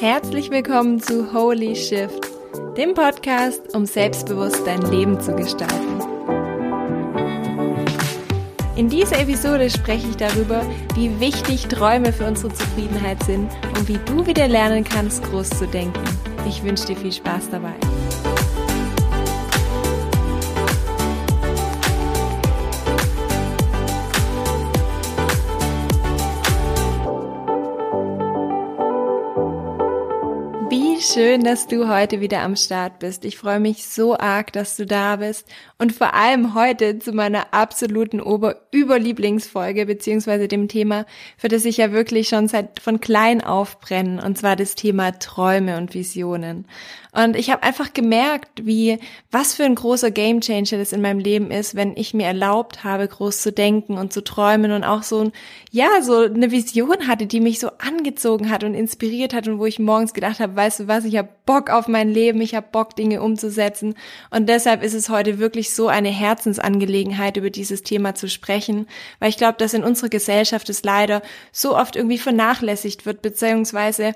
Herzlich willkommen zu Holy Shift, dem Podcast, um selbstbewusst dein Leben zu gestalten. In dieser Episode spreche ich darüber, wie wichtig Träume für unsere Zufriedenheit sind und wie du wieder lernen kannst, groß zu denken. Ich wünsche dir viel Spaß dabei. Schön, dass du heute wieder am Start bist. Ich freue mich so arg, dass du da bist und vor allem heute zu meiner absoluten Ober-Überlieblingsfolge beziehungsweise dem Thema, für das ich ja wirklich schon seit von klein auf brenne und zwar das Thema Träume und Visionen. Und ich habe einfach gemerkt, wie was für ein großer Gamechanger das in meinem Leben ist, wenn ich mir erlaubt habe, groß zu denken und zu träumen und auch so ein, ja, so eine Vision hatte, die mich so angezogen hat und inspiriert hat und wo ich morgens gedacht habe, weißt du was, ich habe Bock auf mein Leben, ich habe Bock, Dinge umzusetzen. Und deshalb ist es heute wirklich so eine Herzensangelegenheit, über dieses Thema zu sprechen, weil ich glaube, dass in unserer Gesellschaft es leider so oft irgendwie vernachlässigt wird, beziehungsweise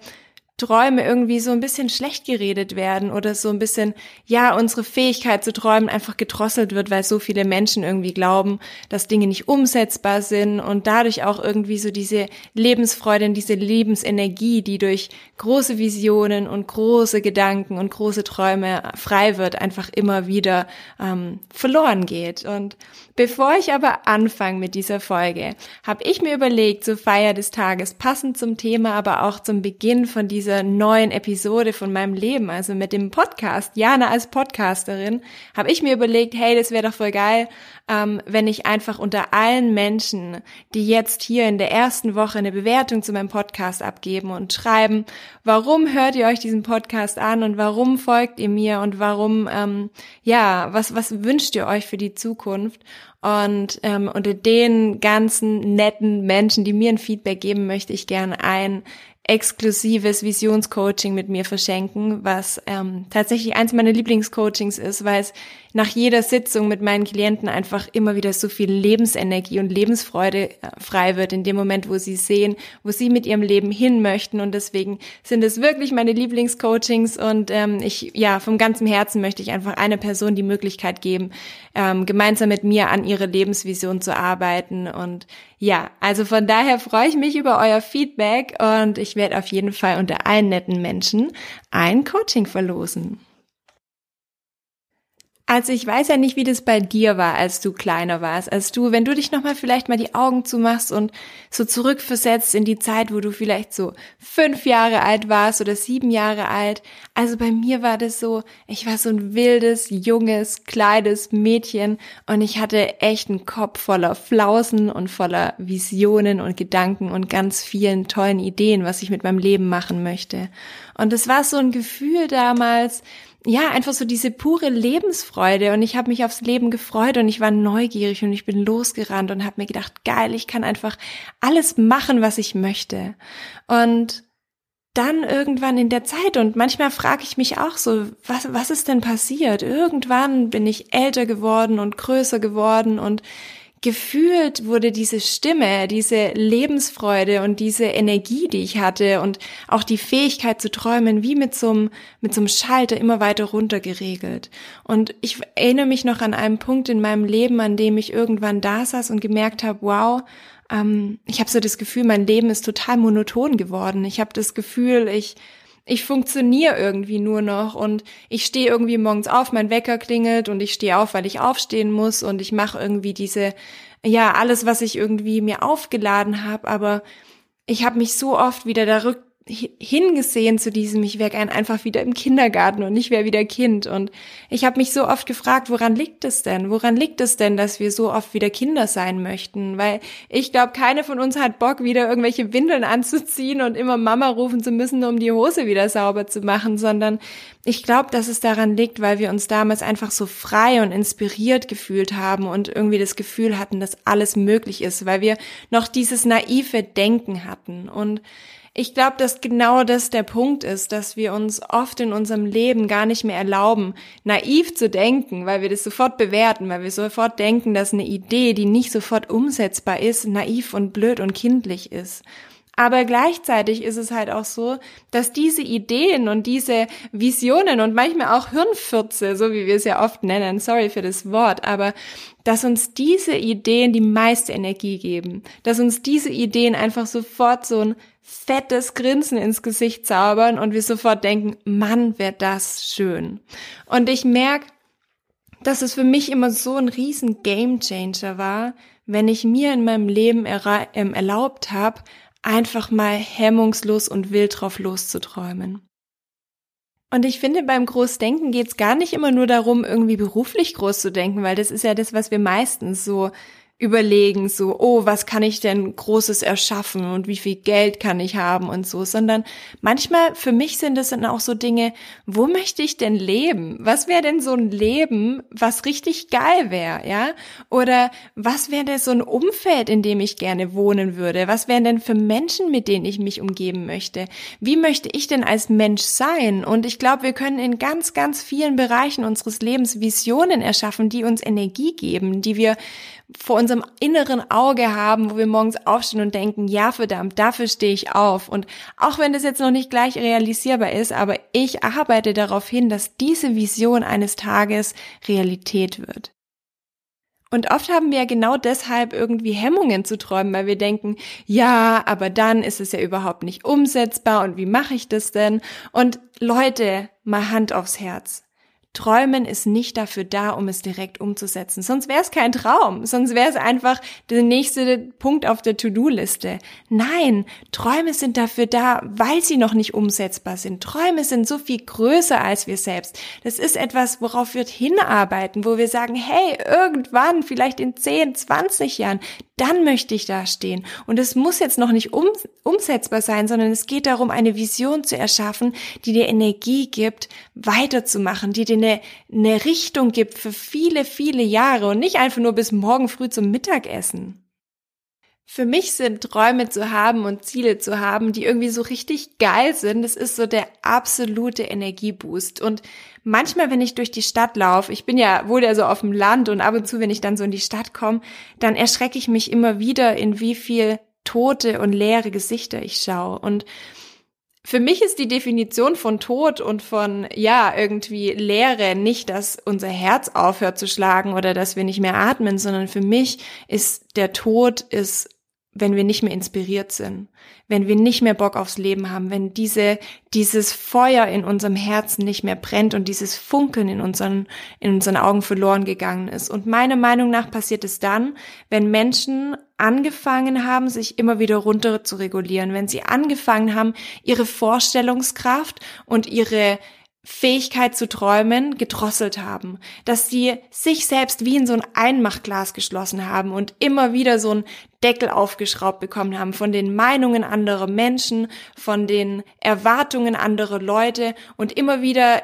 Träume irgendwie so ein bisschen schlecht geredet werden oder so ein bisschen, ja, unsere Fähigkeit zu träumen einfach gedrosselt wird, weil so viele Menschen irgendwie glauben, dass Dinge nicht umsetzbar sind und dadurch auch irgendwie so diese Lebensfreude und diese Lebensenergie, die durch große Visionen und große Gedanken und große Träume frei wird, einfach immer wieder ähm, verloren geht. Und bevor ich aber anfange mit dieser Folge, habe ich mir überlegt, zur Feier des Tages, passend zum Thema, aber auch zum Beginn von dieser dieser neuen Episode von meinem Leben, also mit dem Podcast, Jana als Podcasterin, habe ich mir überlegt, hey, das wäre doch voll geil, ähm, wenn ich einfach unter allen Menschen, die jetzt hier in der ersten Woche eine Bewertung zu meinem Podcast abgeben und schreiben, warum hört ihr euch diesen Podcast an und warum folgt ihr mir und warum, ähm, ja, was, was wünscht ihr euch für die Zukunft? Und ähm, unter den ganzen netten Menschen, die mir ein Feedback geben, möchte ich gerne ein exklusives Visionscoaching mit mir verschenken, was ähm, tatsächlich eins meiner Lieblingscoachings ist, weil es nach jeder Sitzung mit meinen Klienten einfach immer wieder so viel Lebensenergie und Lebensfreude äh, frei wird in dem Moment, wo sie sehen, wo sie mit ihrem Leben hin möchten. Und deswegen sind es wirklich meine Lieblingscoachings und ähm, ich, ja, vom ganzen Herzen möchte ich einfach einer Person die Möglichkeit geben, ähm, gemeinsam mit mir an ihre Lebensvision zu arbeiten. Und ja, also von daher freue ich mich über euer Feedback und ich werde auf jeden Fall unter allen netten Menschen ein Coaching verlosen. Also ich weiß ja nicht, wie das bei dir war, als du kleiner warst, als du, wenn du dich nochmal vielleicht mal die Augen zumachst und so zurückversetzt in die Zeit, wo du vielleicht so fünf Jahre alt warst oder sieben Jahre alt. Also bei mir war das so, ich war so ein wildes, junges, kleines Mädchen und ich hatte echt einen Kopf voller Flausen und voller Visionen und Gedanken und ganz vielen tollen Ideen, was ich mit meinem Leben machen möchte. Und es war so ein Gefühl damals, ja, einfach so diese pure Lebensfreude und ich habe mich aufs Leben gefreut und ich war neugierig und ich bin losgerannt und habe mir gedacht, geil, ich kann einfach alles machen, was ich möchte. Und dann irgendwann in der Zeit und manchmal frage ich mich auch so, was, was ist denn passiert? Irgendwann bin ich älter geworden und größer geworden und gefühlt wurde diese Stimme, diese Lebensfreude und diese Energie, die ich hatte und auch die Fähigkeit zu träumen, wie mit so einem, mit so einem Schalter immer weiter runter geregelt. Und ich erinnere mich noch an einen Punkt in meinem Leben, an dem ich irgendwann da saß und gemerkt habe, wow, ähm, ich habe so das Gefühl, mein Leben ist total monoton geworden. Ich habe das Gefühl, ich ich funktioniere irgendwie nur noch und ich stehe irgendwie morgens auf, mein Wecker klingelt und ich stehe auf, weil ich aufstehen muss und ich mache irgendwie diese, ja, alles, was ich irgendwie mir aufgeladen habe, aber ich habe mich so oft wieder da hingesehen zu diesem, ich wäre einfach wieder im Kindergarten und ich wäre wieder Kind. Und ich habe mich so oft gefragt, woran liegt es denn? Woran liegt es denn, dass wir so oft wieder Kinder sein möchten? Weil ich glaube, keine von uns hat Bock, wieder irgendwelche Windeln anzuziehen und immer Mama rufen zu müssen, um die Hose wieder sauber zu machen, sondern ich glaube, dass es daran liegt, weil wir uns damals einfach so frei und inspiriert gefühlt haben und irgendwie das Gefühl hatten, dass alles möglich ist, weil wir noch dieses naive Denken hatten. Und ich glaube, dass genau das der Punkt ist, dass wir uns oft in unserem Leben gar nicht mehr erlauben, naiv zu denken, weil wir das sofort bewerten, weil wir sofort denken, dass eine Idee, die nicht sofort umsetzbar ist, naiv und blöd und kindlich ist. Aber gleichzeitig ist es halt auch so, dass diese Ideen und diese Visionen und manchmal auch Hirnfürze, so wie wir es ja oft nennen, sorry für das Wort, aber dass uns diese Ideen die meiste Energie geben, dass uns diese Ideen einfach sofort so ein fettes Grinsen ins Gesicht zaubern und wir sofort denken, Mann, wäre das schön. Und ich merke, dass es für mich immer so ein riesen Gamechanger war, wenn ich mir in meinem Leben ähm, erlaubt habe, einfach mal hemmungslos und wild drauf loszuträumen. Und ich finde, beim Großdenken geht es gar nicht immer nur darum, irgendwie beruflich groß zu denken, weil das ist ja das, was wir meistens so überlegen, so, oh, was kann ich denn Großes erschaffen und wie viel Geld kann ich haben und so, sondern manchmal für mich sind es dann auch so Dinge, wo möchte ich denn leben? Was wäre denn so ein Leben, was richtig geil wäre, ja? Oder was wäre denn so ein Umfeld, in dem ich gerne wohnen würde? Was wären denn für Menschen, mit denen ich mich umgeben möchte? Wie möchte ich denn als Mensch sein? Und ich glaube, wir können in ganz, ganz vielen Bereichen unseres Lebens Visionen erschaffen, die uns Energie geben, die wir vor unserem inneren Auge haben, wo wir morgens aufstehen und denken, ja verdammt, dafür stehe ich auf. Und auch wenn das jetzt noch nicht gleich realisierbar ist, aber ich arbeite darauf hin, dass diese Vision eines Tages Realität wird. Und oft haben wir ja genau deshalb irgendwie Hemmungen zu träumen, weil wir denken, ja, aber dann ist es ja überhaupt nicht umsetzbar und wie mache ich das denn? Und Leute, mal Hand aufs Herz. Träumen ist nicht dafür da, um es direkt umzusetzen. Sonst wäre es kein Traum. Sonst wäre es einfach der nächste Punkt auf der To-Do-Liste. Nein, Träume sind dafür da, weil sie noch nicht umsetzbar sind. Träume sind so viel größer als wir selbst. Das ist etwas, worauf wir hinarbeiten, wo wir sagen, hey, irgendwann, vielleicht in 10, 20 Jahren, dann möchte ich da stehen. Und es muss jetzt noch nicht um, umsetzbar sein, sondern es geht darum, eine Vision zu erschaffen, die dir Energie gibt, weiterzumachen, die dir eine, eine Richtung gibt für viele, viele Jahre und nicht einfach nur bis morgen früh zum Mittagessen. Für mich sind Träume zu haben und Ziele zu haben, die irgendwie so richtig geil sind, das ist so der absolute Energieboost. Und manchmal, wenn ich durch die Stadt laufe, ich bin ja wohl ja so auf dem Land und ab und zu, wenn ich dann so in die Stadt komme, dann erschrecke ich mich immer wieder, in wie viel tote und leere Gesichter ich schaue. Und für mich ist die Definition von Tod und von, ja, irgendwie Leere nicht, dass unser Herz aufhört zu schlagen oder dass wir nicht mehr atmen, sondern für mich ist der Tod ist wenn wir nicht mehr inspiriert sind, wenn wir nicht mehr Bock aufs Leben haben, wenn diese, dieses Feuer in unserem Herzen nicht mehr brennt und dieses Funkeln in unseren, in unseren Augen verloren gegangen ist. Und meiner Meinung nach passiert es dann, wenn Menschen angefangen haben, sich immer wieder runter zu regulieren, wenn sie angefangen haben, ihre Vorstellungskraft und ihre Fähigkeit zu träumen gedrosselt haben, dass sie sich selbst wie in so ein Einmachglas geschlossen haben und immer wieder so ein Deckel aufgeschraubt bekommen haben von den Meinungen anderer Menschen, von den Erwartungen anderer Leute und immer wieder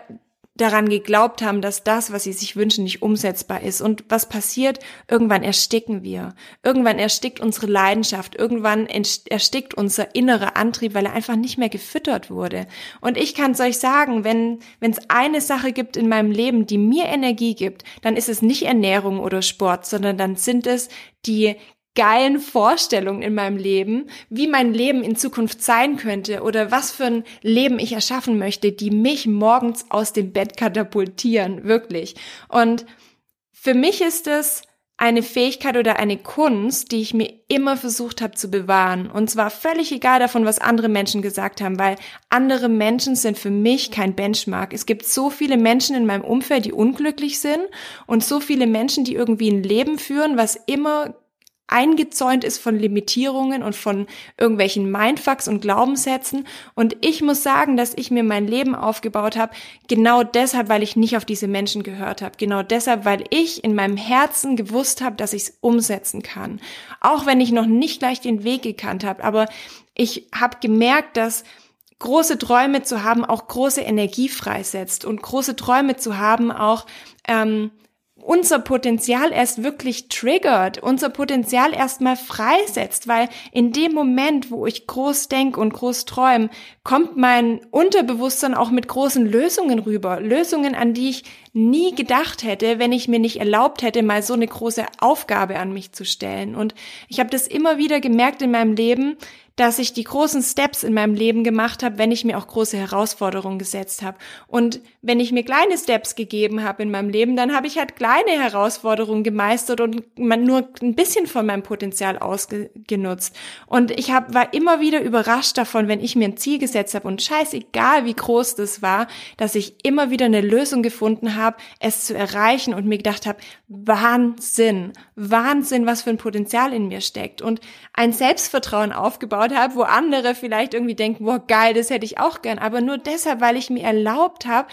daran geglaubt haben, dass das, was sie sich wünschen, nicht umsetzbar ist. Und was passiert? Irgendwann ersticken wir. Irgendwann erstickt unsere Leidenschaft. Irgendwann erstickt unser innerer Antrieb, weil er einfach nicht mehr gefüttert wurde. Und ich kann es euch sagen, wenn es eine Sache gibt in meinem Leben, die mir Energie gibt, dann ist es nicht Ernährung oder Sport, sondern dann sind es die geilen Vorstellungen in meinem Leben, wie mein Leben in Zukunft sein könnte oder was für ein Leben ich erschaffen möchte, die mich morgens aus dem Bett katapultieren, wirklich. Und für mich ist es eine Fähigkeit oder eine Kunst, die ich mir immer versucht habe zu bewahren. Und zwar völlig egal davon, was andere Menschen gesagt haben, weil andere Menschen sind für mich kein Benchmark. Es gibt so viele Menschen in meinem Umfeld, die unglücklich sind und so viele Menschen, die irgendwie ein Leben führen, was immer eingezäunt ist von Limitierungen und von irgendwelchen Mindfucks und Glaubenssätzen. Und ich muss sagen, dass ich mir mein Leben aufgebaut habe, genau deshalb, weil ich nicht auf diese Menschen gehört habe. Genau deshalb, weil ich in meinem Herzen gewusst habe, dass ich es umsetzen kann. Auch wenn ich noch nicht gleich den Weg gekannt habe. Aber ich habe gemerkt, dass große Träume zu haben auch große Energie freisetzt und große Träume zu haben auch ähm, unser Potenzial erst wirklich triggert, unser Potenzial erstmal freisetzt, weil in dem Moment, wo ich groß denke und groß träume, kommt mein Unterbewusstsein auch mit großen Lösungen rüber. Lösungen, an die ich nie gedacht hätte, wenn ich mir nicht erlaubt hätte, mal so eine große Aufgabe an mich zu stellen. Und ich habe das immer wieder gemerkt in meinem Leben, dass ich die großen Steps in meinem Leben gemacht habe, wenn ich mir auch große Herausforderungen gesetzt habe. Und wenn ich mir kleine Steps gegeben habe in meinem Leben, dann habe ich halt kleine Herausforderungen gemeistert und nur ein bisschen von meinem Potenzial ausgenutzt. Und ich hab, war immer wieder überrascht davon, wenn ich mir ein Ziel gesetzt habe und scheißegal, wie groß das war, dass ich immer wieder eine Lösung gefunden habe, es zu erreichen und mir gedacht habe, Wahnsinn, Wahnsinn, was für ein Potenzial in mir steckt und ein Selbstvertrauen aufgebaut aufgebaut habe, wo andere vielleicht irgendwie denken, boah, geil, das hätte ich auch gern, aber nur deshalb, weil ich mir erlaubt habe,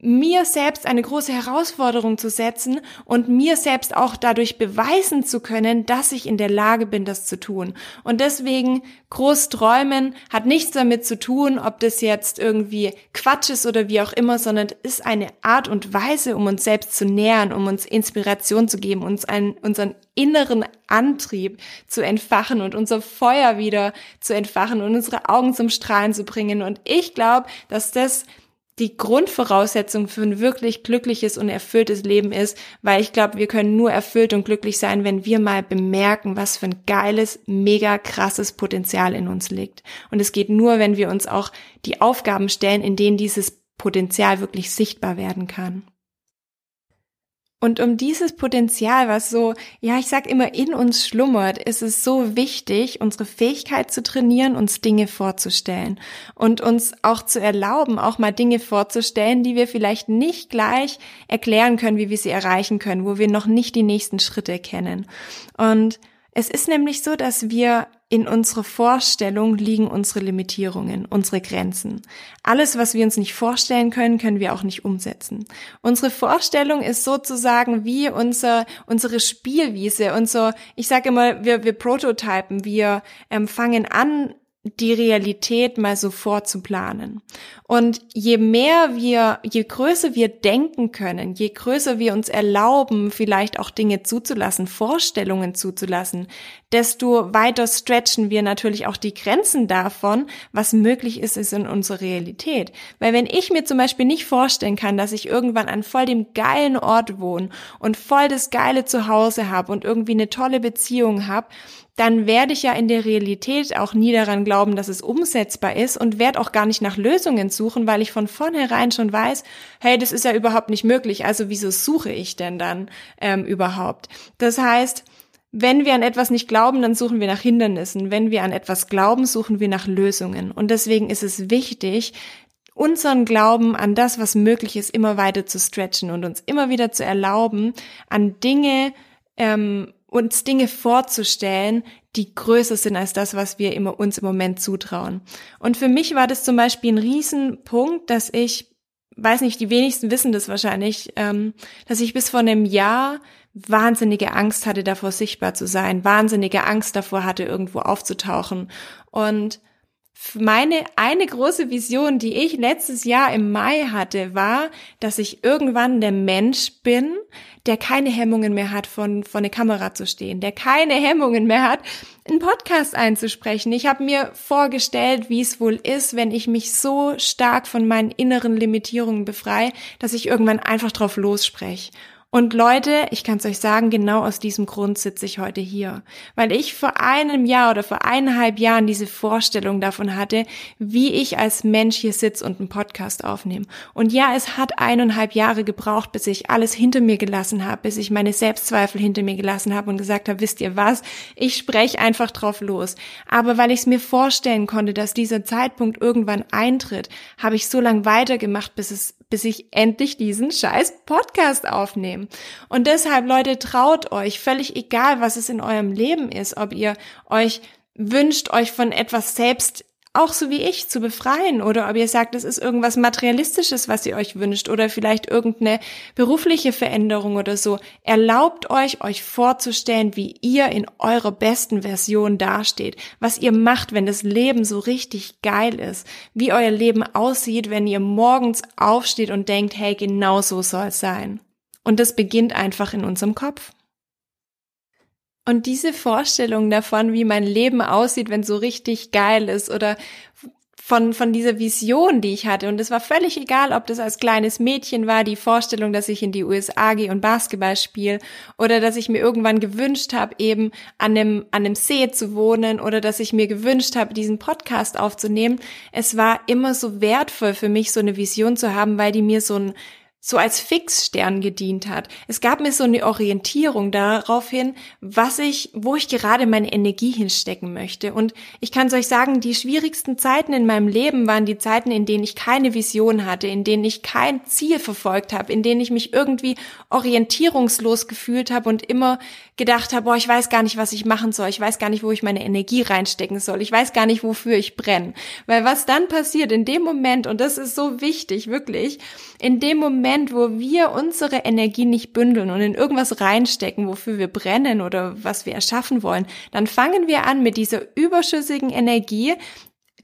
mir selbst eine große Herausforderung zu setzen und mir selbst auch dadurch beweisen zu können, dass ich in der Lage bin, das zu tun. Und deswegen groß träumen hat nichts damit zu tun, ob das jetzt irgendwie Quatsch ist oder wie auch immer, sondern ist eine Art und Weise, um uns selbst zu nähern, um uns Inspiration zu geben, uns einen, unseren inneren Antrieb zu entfachen und unser Feuer wieder zu entfachen und unsere Augen zum Strahlen zu bringen. Und ich glaube, dass das die Grundvoraussetzung für ein wirklich glückliches und erfülltes Leben ist, weil ich glaube, wir können nur erfüllt und glücklich sein, wenn wir mal bemerken, was für ein geiles, mega krasses Potenzial in uns liegt. Und es geht nur, wenn wir uns auch die Aufgaben stellen, in denen dieses Potenzial wirklich sichtbar werden kann. Und um dieses Potenzial, was so, ja, ich sag immer in uns schlummert, ist es so wichtig, unsere Fähigkeit zu trainieren, uns Dinge vorzustellen und uns auch zu erlauben, auch mal Dinge vorzustellen, die wir vielleicht nicht gleich erklären können, wie wir sie erreichen können, wo wir noch nicht die nächsten Schritte kennen. Und es ist nämlich so, dass wir in unserer Vorstellung liegen unsere Limitierungen, unsere Grenzen. Alles, was wir uns nicht vorstellen können, können wir auch nicht umsetzen. Unsere Vorstellung ist sozusagen wie unser, unsere Spielwiese, unser, ich sage immer, wir, wir prototypen, wir ähm, fangen an, die Realität mal so vorzuplanen. Und je mehr wir, je größer wir denken können, je größer wir uns erlauben, vielleicht auch Dinge zuzulassen, Vorstellungen zuzulassen, desto weiter stretchen wir natürlich auch die Grenzen davon, was möglich ist, ist in unserer Realität. Weil wenn ich mir zum Beispiel nicht vorstellen kann, dass ich irgendwann an voll dem geilen Ort wohne und voll das geile Zuhause habe und irgendwie eine tolle Beziehung habe, dann werde ich ja in der Realität auch nie daran glauben, dass es umsetzbar ist und werde auch gar nicht nach Lösungen suchen, weil ich von vornherein schon weiß, hey, das ist ja überhaupt nicht möglich, also wieso suche ich denn dann ähm, überhaupt? Das heißt, wenn wir an etwas nicht glauben, dann suchen wir nach Hindernissen. Wenn wir an etwas glauben, suchen wir nach Lösungen. Und deswegen ist es wichtig, unseren Glauben an das, was möglich ist, immer weiter zu stretchen und uns immer wieder zu erlauben, an Dinge ähm, uns Dinge vorzustellen, die größer sind als das, was wir immer uns im Moment zutrauen. Und für mich war das zum Beispiel ein Riesenpunkt, dass ich, weiß nicht, die wenigsten wissen das wahrscheinlich, ähm, dass ich bis vor einem Jahr wahnsinnige Angst hatte, davor sichtbar zu sein, wahnsinnige Angst davor hatte, irgendwo aufzutauchen. Und meine eine große Vision, die ich letztes Jahr im Mai hatte, war, dass ich irgendwann der Mensch bin, der keine Hemmungen mehr hat, von vor eine Kamera zu stehen, der keine Hemmungen mehr hat, einen Podcast einzusprechen. Ich habe mir vorgestellt, wie es wohl ist, wenn ich mich so stark von meinen inneren Limitierungen befreie, dass ich irgendwann einfach drauf losspreche und Leute, ich kann es euch sagen, genau aus diesem Grund sitze ich heute hier, weil ich vor einem Jahr oder vor eineinhalb Jahren diese Vorstellung davon hatte, wie ich als Mensch hier sitze und einen Podcast aufnehme. Und ja, es hat eineinhalb Jahre gebraucht, bis ich alles hinter mir gelassen habe, bis ich meine Selbstzweifel hinter mir gelassen habe und gesagt habe, wisst ihr was, ich spreche einfach drauf los. Aber weil ich es mir vorstellen konnte, dass dieser Zeitpunkt irgendwann eintritt, habe ich so lange weitergemacht, bis es bis ich endlich diesen scheiß Podcast aufnehme. Und deshalb, Leute, traut euch, völlig egal, was es in eurem Leben ist, ob ihr euch wünscht, euch von etwas selbst auch so wie ich zu befreien oder ob ihr sagt, es ist irgendwas materialistisches, was ihr euch wünscht oder vielleicht irgendeine berufliche Veränderung oder so. Erlaubt euch, euch vorzustellen, wie ihr in eurer besten Version dasteht, was ihr macht, wenn das Leben so richtig geil ist, wie euer Leben aussieht, wenn ihr morgens aufsteht und denkt, hey, genau so soll es sein. Und das beginnt einfach in unserem Kopf. Und diese Vorstellung davon, wie mein Leben aussieht, wenn so richtig geil ist oder von, von dieser Vision, die ich hatte. Und es war völlig egal, ob das als kleines Mädchen war, die Vorstellung, dass ich in die USA gehe und Basketball spiele, oder dass ich mir irgendwann gewünscht habe, eben an einem, an einem See zu wohnen, oder dass ich mir gewünscht habe, diesen Podcast aufzunehmen. Es war immer so wertvoll für mich, so eine Vision zu haben, weil die mir so ein so als Fixstern gedient hat. Es gab mir so eine Orientierung darauf hin, was ich, wo ich gerade meine Energie hinstecken möchte. Und ich kann es euch sagen, die schwierigsten Zeiten in meinem Leben waren die Zeiten, in denen ich keine Vision hatte, in denen ich kein Ziel verfolgt habe, in denen ich mich irgendwie orientierungslos gefühlt habe und immer gedacht habe, boah, ich weiß gar nicht, was ich machen soll, ich weiß gar nicht, wo ich meine Energie reinstecken soll, ich weiß gar nicht, wofür ich brenne. Weil was dann passiert in dem Moment, und das ist so wichtig, wirklich, in dem Moment, wo wir unsere Energie nicht bündeln und in irgendwas reinstecken, wofür wir brennen oder was wir erschaffen wollen, dann fangen wir an mit dieser überschüssigen Energie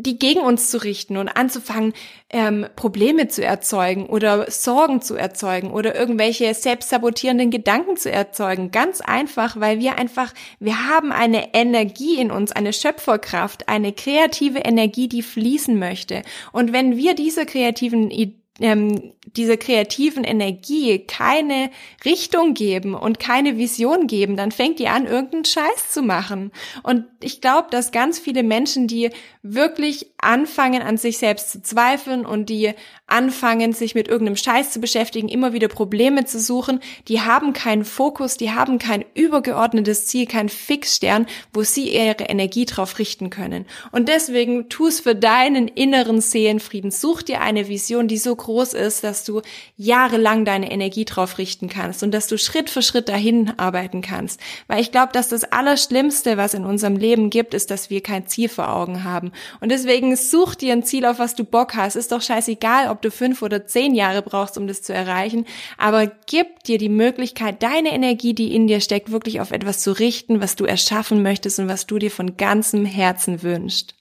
die gegen uns zu richten und anzufangen, ähm, Probleme zu erzeugen oder Sorgen zu erzeugen oder irgendwelche selbstsabotierenden Gedanken zu erzeugen. Ganz einfach, weil wir einfach, wir haben eine Energie in uns, eine Schöpferkraft, eine kreative Energie, die fließen möchte. Und wenn wir diese kreativen ähm, diese kreativen Energie keine Richtung geben und keine Vision geben, dann fängt die an, irgendeinen Scheiß zu machen. Und ich glaube, dass ganz viele Menschen, die wirklich anfangen, an sich selbst zu zweifeln und die anfangen, sich mit irgendeinem Scheiß zu beschäftigen, immer wieder Probleme zu suchen, die haben keinen Fokus, die haben kein übergeordnetes Ziel, kein Fixstern, wo sie ihre Energie drauf richten können. Und deswegen tu es für deinen inneren Seelenfrieden. Such dir eine Vision, die so groß ist, dass du jahrelang deine Energie drauf richten kannst und dass du Schritt für Schritt dahin arbeiten kannst. Weil ich glaube, dass das Allerschlimmste, was in unserem Leben gibt, ist, dass wir kein Ziel vor Augen haben. Und deswegen such dir ein Ziel, auf was du Bock hast. Ist doch scheißegal, ob du fünf oder zehn Jahre brauchst, um das zu erreichen. Aber gib dir die Möglichkeit, deine Energie, die in dir steckt, wirklich auf etwas zu richten, was du erschaffen möchtest und was du dir von ganzem Herzen wünschst.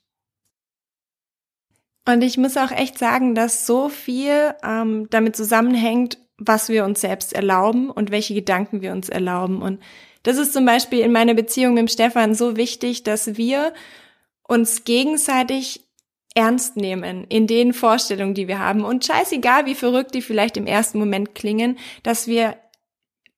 Und ich muss auch echt sagen, dass so viel ähm, damit zusammenhängt, was wir uns selbst erlauben und welche Gedanken wir uns erlauben. Und das ist zum Beispiel in meiner Beziehung mit Stefan so wichtig, dass wir uns gegenseitig ernst nehmen in den Vorstellungen, die wir haben. Und scheißegal, wie verrückt die vielleicht im ersten Moment klingen, dass wir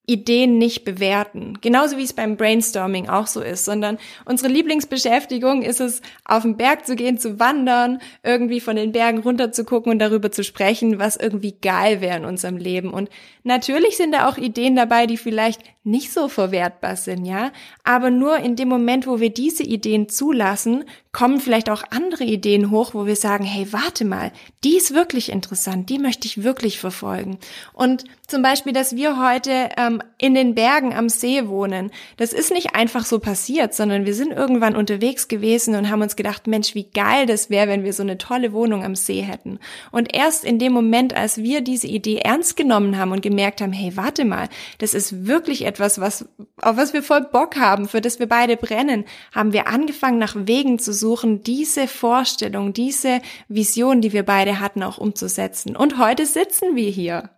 Ideen nicht bewerten. Genauso wie es beim Brainstorming auch so ist, sondern unsere Lieblingsbeschäftigung ist es, auf den Berg zu gehen, zu wandern, irgendwie von den Bergen runter zu gucken und darüber zu sprechen, was irgendwie geil wäre in unserem Leben. Und natürlich sind da auch Ideen dabei, die vielleicht nicht so verwertbar sind, ja. Aber nur in dem Moment, wo wir diese Ideen zulassen, kommen vielleicht auch andere Ideen hoch, wo wir sagen, hey, warte mal, die ist wirklich interessant, die möchte ich wirklich verfolgen. Und zum Beispiel, dass wir heute ähm, in den Bergen am See wohnen, das ist nicht einfach so passiert, sondern wir sind irgendwann unterwegs gewesen und haben uns gedacht, Mensch, wie geil das wäre, wenn wir so eine tolle Wohnung am See hätten. Und erst in dem Moment, als wir diese Idee ernst genommen haben und gemerkt haben, hey, warte mal, das ist wirklich etwas, was, auf was wir voll Bock haben, für das wir beide brennen, haben wir angefangen, nach Wegen zu suchen, diese Vorstellung, diese Vision, die wir beide hatten, auch umzusetzen. Und heute sitzen wir hier.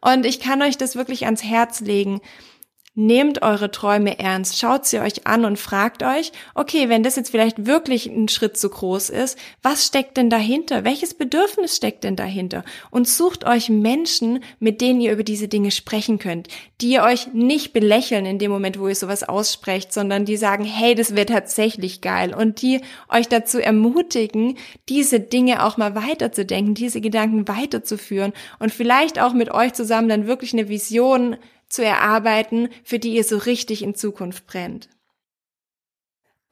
Und ich kann euch das wirklich ans Herz legen. Nehmt eure Träume ernst, schaut sie euch an und fragt euch, okay, wenn das jetzt vielleicht wirklich ein Schritt zu groß ist, was steckt denn dahinter? Welches Bedürfnis steckt denn dahinter? Und sucht euch Menschen, mit denen ihr über diese Dinge sprechen könnt, die euch nicht belächeln in dem Moment, wo ihr sowas aussprecht, sondern die sagen, hey, das wird tatsächlich geil und die euch dazu ermutigen, diese Dinge auch mal weiterzudenken, diese Gedanken weiterzuführen und vielleicht auch mit euch zusammen dann wirklich eine Vision zu erarbeiten, für die ihr so richtig in Zukunft brennt.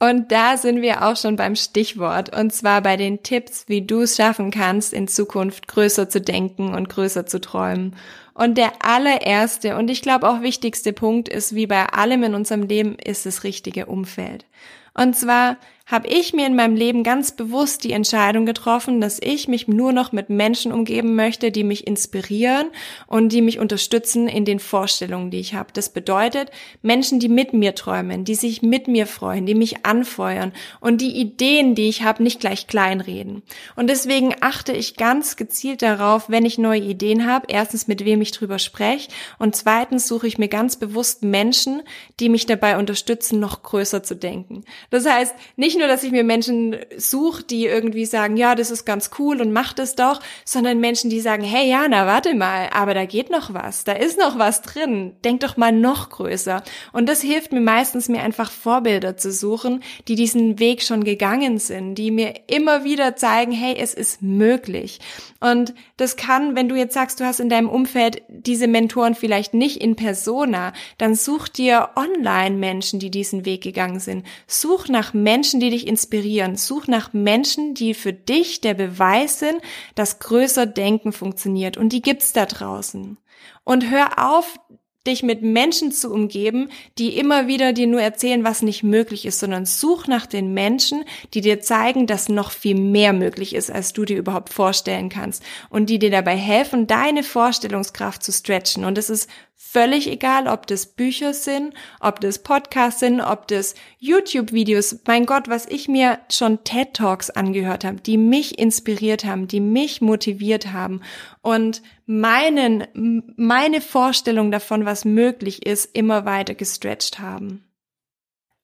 Und da sind wir auch schon beim Stichwort, und zwar bei den Tipps, wie du es schaffen kannst, in Zukunft größer zu denken und größer zu träumen. Und der allererste und ich glaube auch wichtigste Punkt ist, wie bei allem in unserem Leben, ist das richtige Umfeld. Und zwar habe ich mir in meinem Leben ganz bewusst die Entscheidung getroffen, dass ich mich nur noch mit Menschen umgeben möchte, die mich inspirieren und die mich unterstützen in den Vorstellungen, die ich habe. Das bedeutet Menschen, die mit mir träumen, die sich mit mir freuen, die mich anfeuern und die Ideen, die ich habe, nicht gleich kleinreden. Und deswegen achte ich ganz gezielt darauf, wenn ich neue Ideen habe, erstens mit wem ich drüber spreche und zweitens suche ich mir ganz bewusst Menschen, die mich dabei unterstützen, noch größer zu denken. Das heißt, nicht nur, dass ich mir Menschen suche, die irgendwie sagen, ja, das ist ganz cool und mach das doch, sondern Menschen, die sagen, hey Jana, warte mal, aber da geht noch was, da ist noch was drin, denk doch mal noch größer. Und das hilft mir meistens, mir einfach Vorbilder zu suchen, die diesen Weg schon gegangen sind, die mir immer wieder zeigen, hey, es ist möglich. Und das kann, wenn du jetzt sagst, du hast in deinem Umfeld diese Mentoren vielleicht nicht in persona, dann such dir online Menschen, die diesen Weg gegangen sind. Such nach Menschen, die dich inspirieren. Such nach Menschen, die für dich der Beweis sind, dass größer Denken funktioniert. Und die gibt's da draußen. Und hör auf, dich mit Menschen zu umgeben, die immer wieder dir nur erzählen, was nicht möglich ist, sondern such nach den Menschen, die dir zeigen, dass noch viel mehr möglich ist, als du dir überhaupt vorstellen kannst und die dir dabei helfen, deine Vorstellungskraft zu stretchen. Und es ist Völlig egal, ob das Bücher sind, ob das Podcasts sind, ob das YouTube-Videos. Mein Gott, was ich mir schon TED Talks angehört habe, die mich inspiriert haben, die mich motiviert haben und meinen, meine Vorstellung davon, was möglich ist, immer weiter gestretched haben.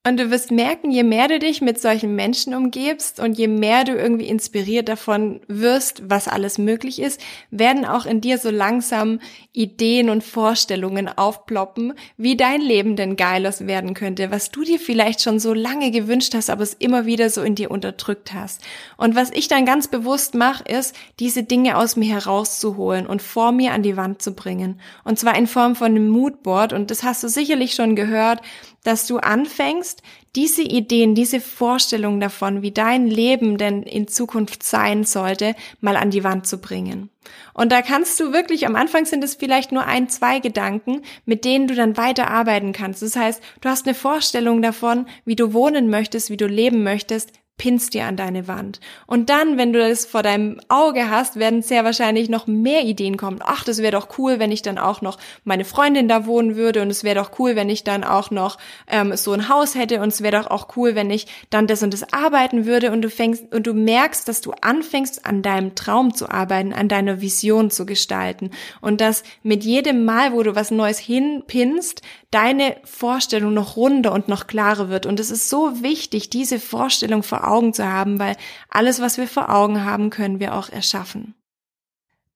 Und du wirst merken, je mehr du dich mit solchen Menschen umgebst und je mehr du irgendwie inspiriert davon wirst, was alles möglich ist, werden auch in dir so langsam Ideen und Vorstellungen aufploppen, wie dein Leben denn geiler werden könnte, was du dir vielleicht schon so lange gewünscht hast, aber es immer wieder so in dir unterdrückt hast. Und was ich dann ganz bewusst mache, ist, diese Dinge aus mir herauszuholen und vor mir an die Wand zu bringen. Und zwar in Form von einem Moodboard. Und das hast du sicherlich schon gehört dass du anfängst, diese Ideen, diese Vorstellung davon, wie dein Leben denn in Zukunft sein sollte, mal an die Wand zu bringen. Und da kannst du wirklich, am Anfang sind es vielleicht nur ein, zwei Gedanken, mit denen du dann weiter arbeiten kannst. Das heißt, du hast eine Vorstellung davon, wie du wohnen möchtest, wie du leben möchtest, pinst dir an deine Wand. Und dann, wenn du das vor deinem Auge hast, werden sehr wahrscheinlich noch mehr Ideen kommen. Ach, das wäre doch cool, wenn ich dann auch noch meine Freundin da wohnen würde und es wäre doch cool, wenn ich dann auch noch ähm, so ein Haus hätte und es wäre doch auch cool, wenn ich dann das und das arbeiten würde und du fängst und du merkst, dass du anfängst an deinem Traum zu arbeiten, an deiner Vision zu gestalten und dass mit jedem Mal, wo du was Neues hinpinst, deine Vorstellung noch runder und noch klarer wird und es ist so wichtig, diese Vorstellung vor Augen zu haben, weil alles, was wir vor Augen haben, können wir auch erschaffen.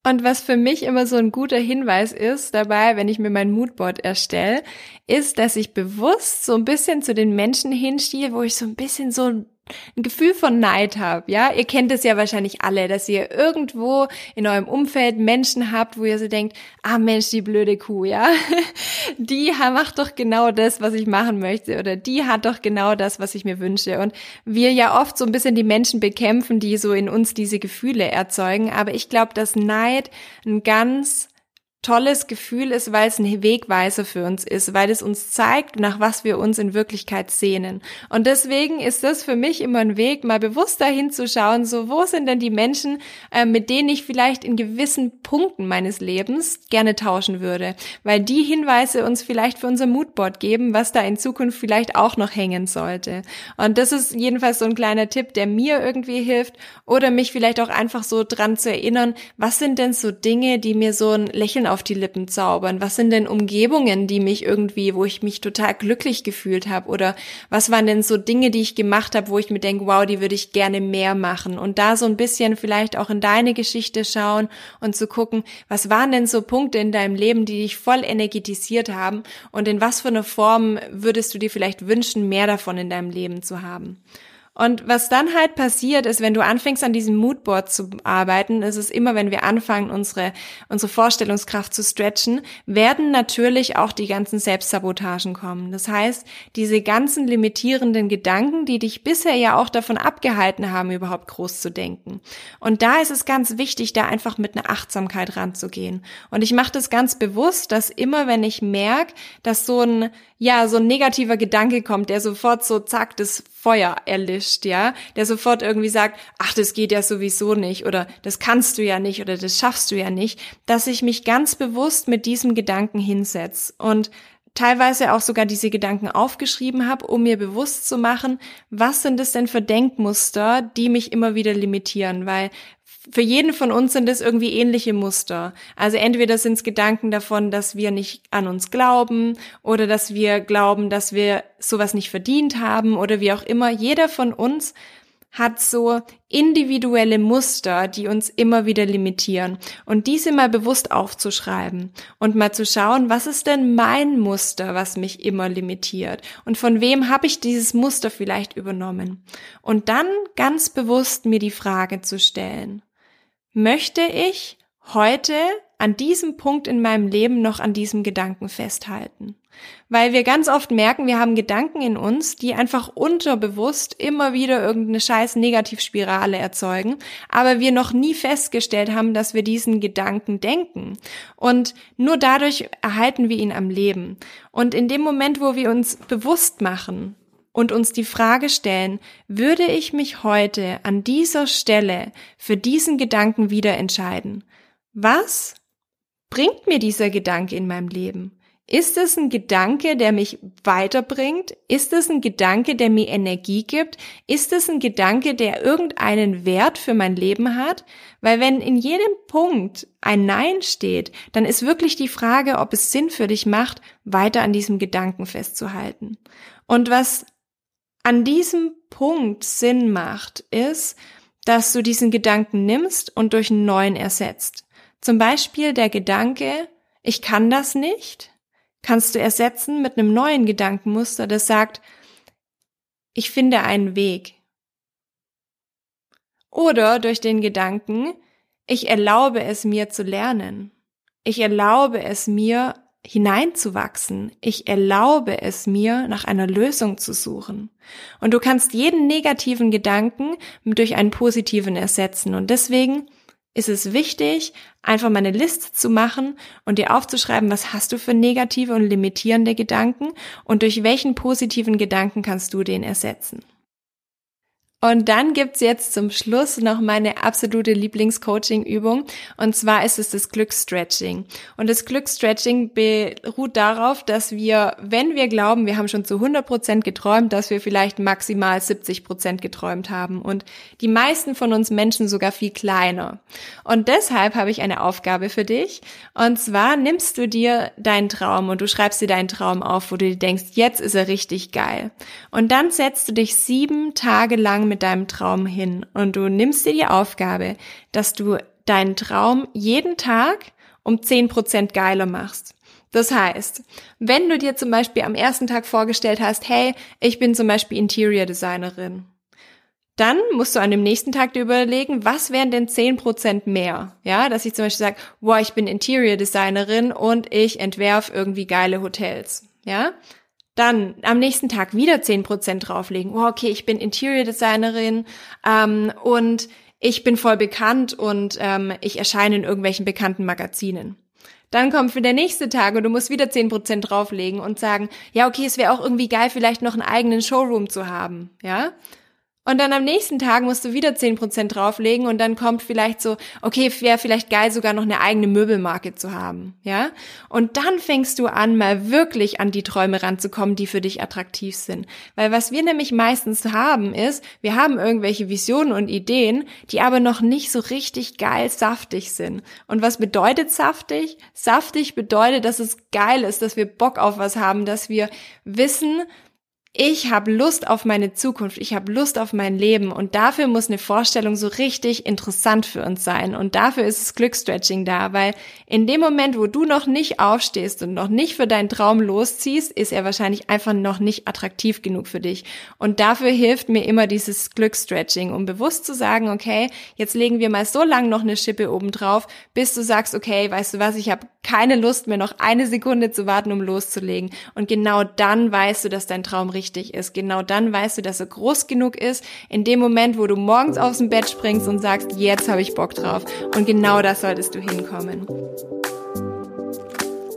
Und was für mich immer so ein guter Hinweis ist dabei, wenn ich mir mein Moodboard erstelle, ist, dass ich bewusst so ein bisschen zu den Menschen hinstehe, wo ich so ein bisschen so ein Gefühl von Neid habt, ja? Ihr kennt es ja wahrscheinlich alle, dass ihr irgendwo in eurem Umfeld Menschen habt, wo ihr so denkt, ah Mensch, die blöde Kuh, ja? Die macht doch genau das, was ich machen möchte oder die hat doch genau das, was ich mir wünsche. Und wir ja oft so ein bisschen die Menschen bekämpfen, die so in uns diese Gefühle erzeugen. Aber ich glaube, dass Neid ein ganz tolles Gefühl ist, weil es ein Wegweiser für uns ist, weil es uns zeigt, nach was wir uns in Wirklichkeit sehnen. Und deswegen ist das für mich immer ein Weg, mal bewusst dahin zu schauen, so wo sind denn die Menschen, äh, mit denen ich vielleicht in gewissen Punkten meines Lebens gerne tauschen würde, weil die Hinweise uns vielleicht für unser Moodboard geben, was da in Zukunft vielleicht auch noch hängen sollte. Und das ist jedenfalls so ein kleiner Tipp, der mir irgendwie hilft oder mich vielleicht auch einfach so dran zu erinnern, was sind denn so Dinge, die mir so ein Lächeln auf die Lippen zaubern? Was sind denn Umgebungen, die mich irgendwie, wo ich mich total glücklich gefühlt habe? Oder was waren denn so Dinge, die ich gemacht habe, wo ich mir denke, wow, die würde ich gerne mehr machen? Und da so ein bisschen vielleicht auch in deine Geschichte schauen und zu gucken, was waren denn so Punkte in deinem Leben, die dich voll energetisiert haben? Und in was für eine Form würdest du dir vielleicht wünschen, mehr davon in deinem Leben zu haben? Und was dann halt passiert ist, wenn du anfängst an diesem Moodboard zu arbeiten, ist es immer, wenn wir anfangen, unsere, unsere Vorstellungskraft zu stretchen, werden natürlich auch die ganzen Selbstsabotagen kommen. Das heißt, diese ganzen limitierenden Gedanken, die dich bisher ja auch davon abgehalten haben, überhaupt groß zu denken. Und da ist es ganz wichtig, da einfach mit einer Achtsamkeit ranzugehen. Und ich mache das ganz bewusst, dass immer, wenn ich merke, dass so ein, ja, so ein negativer Gedanke kommt, der sofort so zack, das Feuer erlischt, erwischt, ja, der sofort irgendwie sagt, ach, das geht ja sowieso nicht oder das kannst du ja nicht oder das schaffst du ja nicht, dass ich mich ganz bewusst mit diesem Gedanken hinsetze und teilweise auch sogar diese Gedanken aufgeschrieben habe, um mir bewusst zu machen, was sind es denn für Denkmuster, die mich immer wieder limitieren, weil für jeden von uns sind es irgendwie ähnliche Muster. Also entweder sind es Gedanken davon, dass wir nicht an uns glauben oder dass wir glauben, dass wir sowas nicht verdient haben oder wie auch immer. Jeder von uns hat so individuelle Muster, die uns immer wieder limitieren. Und diese mal bewusst aufzuschreiben und mal zu schauen, was ist denn mein Muster, was mich immer limitiert? Und von wem habe ich dieses Muster vielleicht übernommen? Und dann ganz bewusst mir die Frage zu stellen, möchte ich heute an diesem Punkt in meinem Leben noch an diesem Gedanken festhalten? Weil wir ganz oft merken, wir haben Gedanken in uns, die einfach unterbewusst immer wieder irgendeine scheiß Negativspirale erzeugen, aber wir noch nie festgestellt haben, dass wir diesen Gedanken denken. Und nur dadurch erhalten wir ihn am Leben. Und in dem Moment, wo wir uns bewusst machen, und uns die Frage stellen, würde ich mich heute an dieser Stelle für diesen Gedanken wieder entscheiden? Was bringt mir dieser Gedanke in meinem Leben? Ist es ein Gedanke, der mich weiterbringt? Ist es ein Gedanke, der mir Energie gibt? Ist es ein Gedanke, der irgendeinen Wert für mein Leben hat? Weil wenn in jedem Punkt ein Nein steht, dann ist wirklich die Frage, ob es Sinn für dich macht, weiter an diesem Gedanken festzuhalten. Und was an diesem Punkt Sinn macht, ist, dass du diesen Gedanken nimmst und durch einen neuen ersetzt. Zum Beispiel der Gedanke, ich kann das nicht, kannst du ersetzen mit einem neuen Gedankenmuster, das sagt, ich finde einen Weg. Oder durch den Gedanken, ich erlaube es mir zu lernen. Ich erlaube es mir hineinzuwachsen. Ich erlaube es mir, nach einer Lösung zu suchen. Und du kannst jeden negativen Gedanken durch einen positiven ersetzen. Und deswegen ist es wichtig, einfach mal eine Liste zu machen und dir aufzuschreiben, was hast du für negative und limitierende Gedanken und durch welchen positiven Gedanken kannst du den ersetzen. Und dann gibt's jetzt zum Schluss noch meine absolute Lieblingscoaching-Übung. Und zwar ist es das Glücksstretching. Und das Glücksstretching beruht darauf, dass wir, wenn wir glauben, wir haben schon zu 100 Prozent geträumt, dass wir vielleicht maximal 70 Prozent geträumt haben. Und die meisten von uns Menschen sogar viel kleiner. Und deshalb habe ich eine Aufgabe für dich. Und zwar nimmst du dir deinen Traum und du schreibst dir deinen Traum auf, wo du dir denkst, jetzt ist er richtig geil. Und dann setzt du dich sieben Tage lang mit mit deinem Traum hin und du nimmst dir die Aufgabe, dass du deinen Traum jeden Tag um zehn Prozent geiler machst. Das heißt, wenn du dir zum Beispiel am ersten Tag vorgestellt hast, hey, ich bin zum Beispiel Interior Designerin, dann musst du an dem nächsten Tag dir überlegen, was wären denn zehn Prozent mehr? Ja, dass ich zum Beispiel sage, wow, ich bin Interior Designerin und ich entwerf irgendwie geile Hotels. Ja, dann am nächsten Tag wieder zehn Prozent drauflegen. Oh, okay, ich bin Interior Designerin ähm, und ich bin voll bekannt und ähm, ich erscheine in irgendwelchen bekannten Magazinen. Dann kommt für der nächste Tag und du musst wieder zehn Prozent drauflegen und sagen, ja, okay, es wäre auch irgendwie geil, vielleicht noch einen eigenen Showroom zu haben, ja? Und dann am nächsten Tag musst du wieder zehn Prozent drauflegen und dann kommt vielleicht so, okay, wäre vielleicht geil, sogar noch eine eigene Möbelmarke zu haben, ja? Und dann fängst du an, mal wirklich an die Träume ranzukommen, die für dich attraktiv sind. Weil was wir nämlich meistens haben ist, wir haben irgendwelche Visionen und Ideen, die aber noch nicht so richtig geil saftig sind. Und was bedeutet saftig? Saftig bedeutet, dass es geil ist, dass wir Bock auf was haben, dass wir wissen, ich habe Lust auf meine Zukunft, ich habe Lust auf mein Leben und dafür muss eine Vorstellung so richtig interessant für uns sein und dafür ist das Glücksstretching da, weil in dem Moment, wo du noch nicht aufstehst und noch nicht für deinen Traum losziehst, ist er wahrscheinlich einfach noch nicht attraktiv genug für dich. Und dafür hilft mir immer dieses Glücksstretching, um bewusst zu sagen, okay, jetzt legen wir mal so lang noch eine Schippe oben drauf, bis du sagst, okay, weißt du was, ich habe keine Lust mehr noch eine Sekunde zu warten, um loszulegen und genau dann weißt du, dass dein Traum richtig ist. Genau dann weißt du, dass er groß genug ist, in dem Moment, wo du morgens aus dem Bett springst und sagst, jetzt habe ich Bock drauf. Und genau das solltest du hinkommen.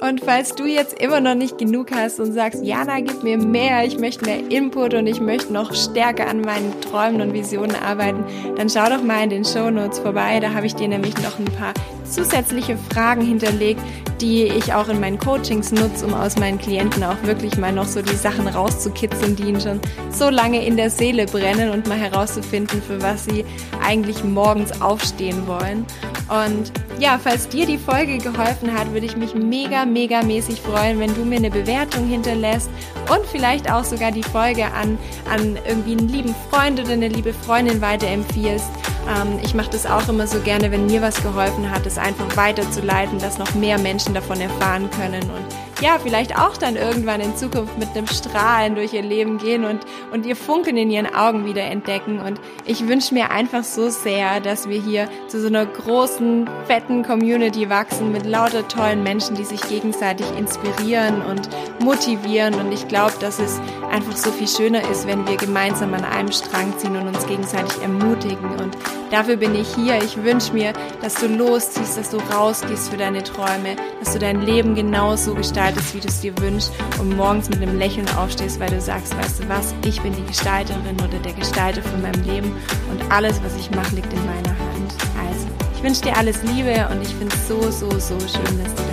Und falls du jetzt immer noch nicht genug hast und sagst, Jana, gib mir mehr, ich möchte mehr Input und ich möchte noch stärker an meinen Träumen und Visionen arbeiten, dann schau doch mal in den Show Notes vorbei. Da habe ich dir nämlich noch ein paar zusätzliche Fragen hinterlegt, die ich auch in meinen Coachings nutze, um aus meinen Klienten auch wirklich mal noch so die Sachen rauszukitzeln, die ihnen schon so lange in der Seele brennen und mal herauszufinden, für was sie eigentlich morgens aufstehen wollen. Und ja, falls dir die Folge geholfen hat, würde ich mich mega, mega mäßig freuen, wenn du mir eine Bewertung hinterlässt und vielleicht auch sogar die Folge an, an irgendwie einen lieben Freund oder eine liebe Freundin weiterempfiehlst. Ähm, ich mache das auch immer so gerne, wenn mir was geholfen hat, es einfach weiterzuleiten, dass noch mehr Menschen davon erfahren können und ja, vielleicht auch dann irgendwann in Zukunft mit einem Strahlen durch ihr Leben gehen und, und ihr Funken in ihren Augen wieder entdecken. Und ich wünsche mir einfach so sehr, dass wir hier zu so einer großen, fetten Community wachsen mit lauter tollen Menschen, die sich gegenseitig inspirieren und motivieren. Und ich glaube, dass es einfach so viel schöner ist, wenn wir gemeinsam an einem Strang ziehen und uns gegenseitig ermutigen. Und dafür bin ich hier. Ich wünsche mir, dass du losziehst, dass du rausgehst für deine Träume, dass du dein Leben genauso gestaltest wie du es dir wünschst und morgens mit einem Lächeln aufstehst, weil du sagst, weißt du was, ich bin die Gestalterin oder der Gestalter von meinem Leben und alles, was ich mache, liegt in meiner Hand. Also, ich wünsche dir alles Liebe und ich finde es so, so, so schön, dass du